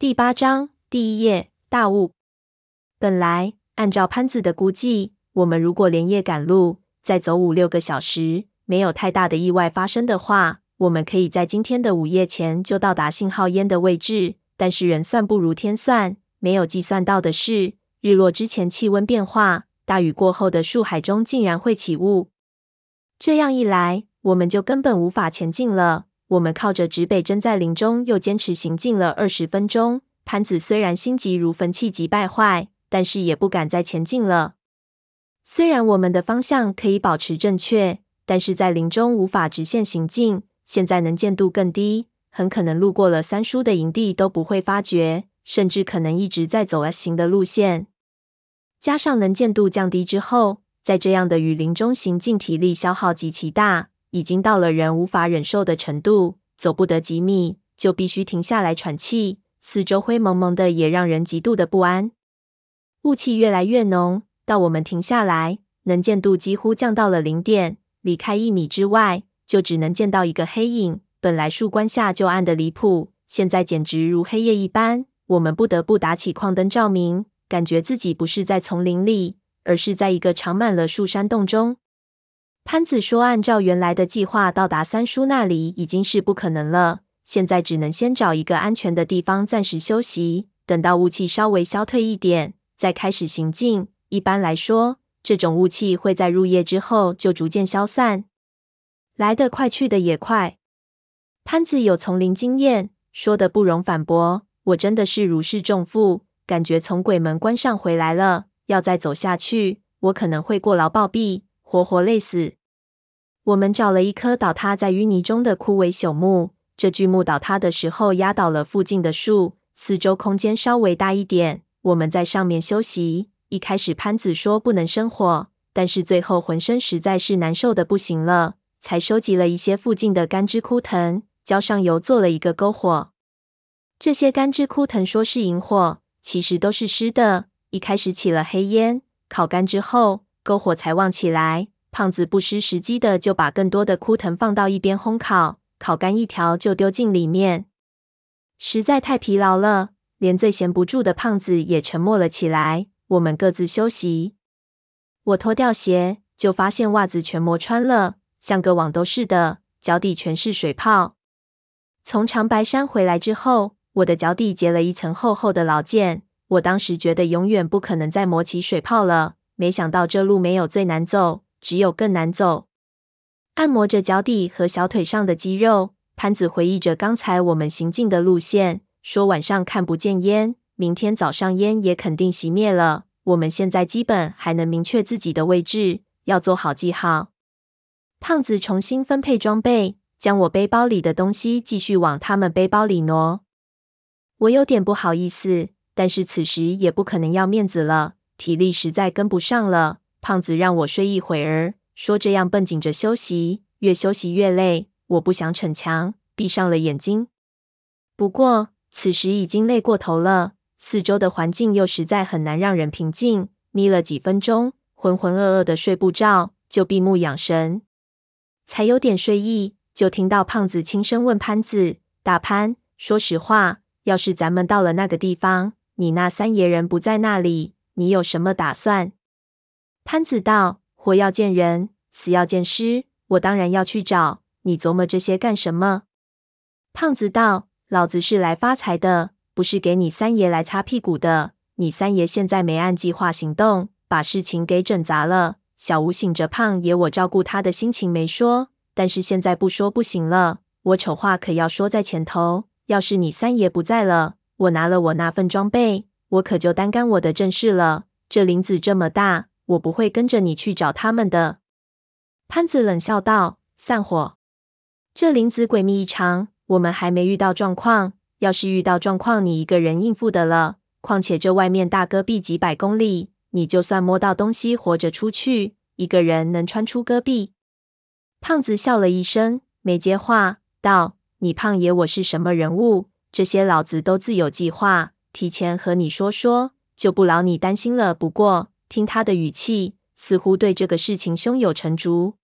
第八章第一页大雾。本来按照潘子的估计，我们如果连夜赶路，再走五六个小时，没有太大的意外发生的话，我们可以在今天的午夜前就到达信号烟的位置。但是人算不如天算，没有计算到的是，日落之前气温变化，大雨过后的树海中竟然会起雾。这样一来，我们就根本无法前进了。我们靠着指北针在林中又坚持行进了二十分钟。潘子虽然心急如焚、气急败坏，但是也不敢再前进了。虽然我们的方向可以保持正确，但是在林中无法直线行进。现在能见度更低，很可能路过了三叔的营地都不会发觉，甚至可能一直在走 S 型的路线。加上能见度降低之后，在这样的雨林中行进，体力消耗极其大。已经到了人无法忍受的程度，走不得几米就必须停下来喘气。四周灰蒙蒙的，也让人极度的不安。雾气越来越浓，到我们停下来，能见度几乎降到了零点，离开一米之外，就只能见到一个黑影。本来树冠下就暗得离谱，现在简直如黑夜一般。我们不得不打起矿灯照明，感觉自己不是在丛林里，而是在一个长满了树山洞中。潘子说：“按照原来的计划，到达三叔那里已经是不可能了。现在只能先找一个安全的地方暂时休息，等到雾气稍微消退一点，再开始行进。一般来说，这种雾气会在入夜之后就逐渐消散，来得快，去得也快。潘子有丛林经验，说得不容反驳。我真的是如释重负，感觉从鬼门关上回来了。要再走下去，我可能会过劳暴毙，活活累死。”我们找了一棵倒塌在淤泥中的枯萎朽木，这巨木倒塌的时候压倒了附近的树，四周空间稍微大一点。我们在上面休息。一开始潘子说不能生火，但是最后浑身实在是难受的不行了，才收集了一些附近的干枝枯藤，浇上油做了一个篝火。这些干枝枯藤说是引火，其实都是湿的。一开始起了黑烟，烤干之后，篝火才旺起来。胖子不失时机的就把更多的枯藤放到一边烘烤，烤干一条就丢进里面。实在太疲劳了，连最闲不住的胖子也沉默了起来。我们各自休息。我脱掉鞋，就发现袜子全磨穿了，像个网兜似的，脚底全是水泡。从长白山回来之后，我的脚底结了一层厚厚的老茧。我当时觉得永远不可能再磨起水泡了，没想到这路没有最难走。只有更难走。按摩着脚底和小腿上的肌肉，潘子回忆着刚才我们行进的路线，说晚上看不见烟，明天早上烟也肯定熄灭了。我们现在基本还能明确自己的位置，要做好记号。胖子重新分配装备，将我背包里的东西继续往他们背包里挪。我有点不好意思，但是此时也不可能要面子了，体力实在跟不上了。胖子让我睡一会儿，说这样绷紧着休息，越休息越累。我不想逞强，闭上了眼睛。不过此时已经累过头了，四周的环境又实在很难让人平静。眯了几分钟，浑浑噩噩的睡不着，就闭目养神，才有点睡意。就听到胖子轻声问潘子：“大潘，说实话，要是咱们到了那个地方，你那三爷人不在那里，你有什么打算？”潘子道：“活要见人，死要见尸。我当然要去找。你琢磨这些干什么？”胖子道：“老子是来发财的，不是给你三爷来擦屁股的。你三爷现在没按计划行动，把事情给整砸了。小吴醒着，胖爷我照顾他的心情没说，但是现在不说不行了。我丑话可要说在前头。要是你三爷不在了，我拿了我那份装备，我可就单干我的正事了。这林子这么大。”我不会跟着你去找他们的。”潘子冷笑道，“散伙！这林子诡秘异常，我们还没遇到状况。要是遇到状况，你一个人应付得了。况且这外面大戈壁几百公里，你就算摸到东西活着出去，一个人能穿出戈壁？”胖子笑了一声，没接话，道：“你胖爷我是什么人物？这些老子都自有计划，提前和你说说，就不劳你担心了。不过。”听他的语气，似乎对这个事情胸有成竹。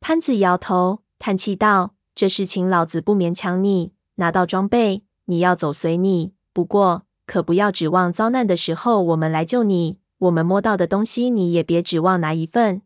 潘子摇头，叹气道：“这事情老子不勉强你，拿到装备，你要走随你，不过，可不要指望遭难的时候我们来救你。我们摸到的东西，你也别指望拿一份。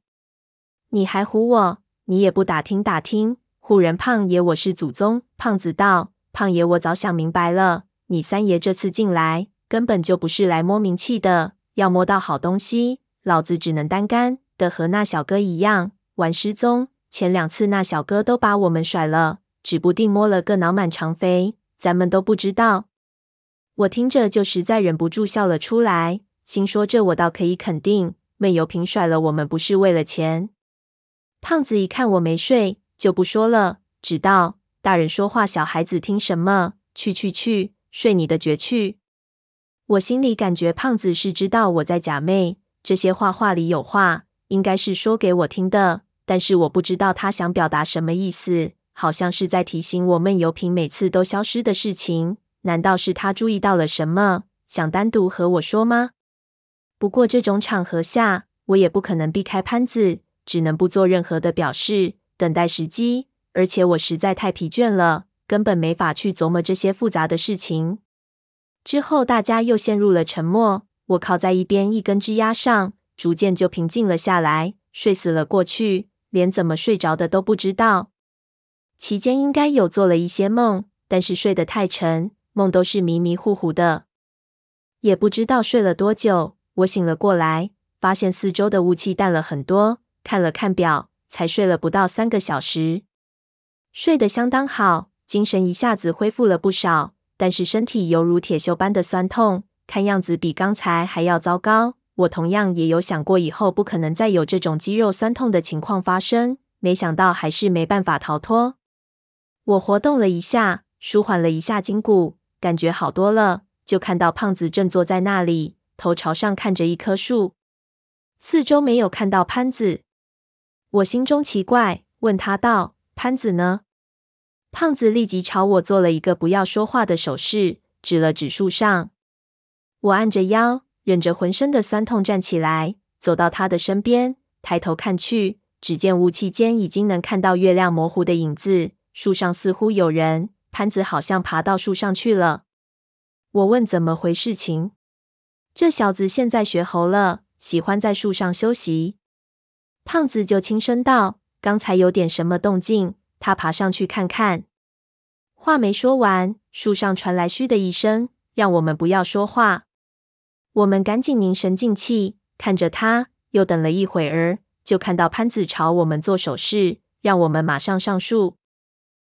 你还唬我？你也不打听打听。唬人胖爷，我是祖宗。胖子道：“胖爷，我早想明白了。你三爷这次进来，根本就不是来摸名气的。要摸到好东西，老子只能单干的和那小哥一样玩失踪。前两次那小哥都把我们甩了，指不定摸了个脑满肠肥，咱们都不知道。”我听着就实在忍不住笑了出来，心说这我倒可以肯定，闷油瓶甩了我们不是为了钱。胖子一看我没睡。就不说了，只道大人说话，小孩子听什么？去去去，睡你的绝去！我心里感觉胖子是知道我在假寐，这些话话里有话，应该是说给我听的。但是我不知道他想表达什么意思，好像是在提醒我闷油瓶每次都消失的事情。难道是他注意到了什么，想单独和我说吗？不过这种场合下，我也不可能避开潘子，只能不做任何的表示。等待时机，而且我实在太疲倦了，根本没法去琢磨这些复杂的事情。之后大家又陷入了沉默，我靠在一边一根枝丫上，逐渐就平静了下来，睡死了过去，连怎么睡着的都不知道。期间应该有做了一些梦，但是睡得太沉，梦都是迷迷糊糊的，也不知道睡了多久。我醒了过来，发现四周的雾气淡了很多，看了看表。才睡了不到三个小时，睡得相当好，精神一下子恢复了不少，但是身体犹如铁锈般的酸痛，看样子比刚才还要糟糕。我同样也有想过以后不可能再有这种肌肉酸痛的情况发生，没想到还是没办法逃脱。我活动了一下，舒缓了一下筋骨，感觉好多了，就看到胖子正坐在那里，头朝上看着一棵树，四周没有看到潘子。我心中奇怪，问他道：“潘子呢？”胖子立即朝我做了一个不要说话的手势，指了指树上。我按着腰，忍着浑身的酸痛站起来，走到他的身边，抬头看去，只见雾气间已经能看到月亮模糊的影子，树上似乎有人。潘子好像爬到树上去了。我问怎么回事情？这小子现在学猴了，喜欢在树上休息。胖子就轻声道：“刚才有点什么动静，他爬上去看看。”话没说完，树上传来嘘的一声，让我们不要说话。我们赶紧凝神静气，看着他。又等了一会儿，就看到潘子朝我们做手势，让我们马上上树。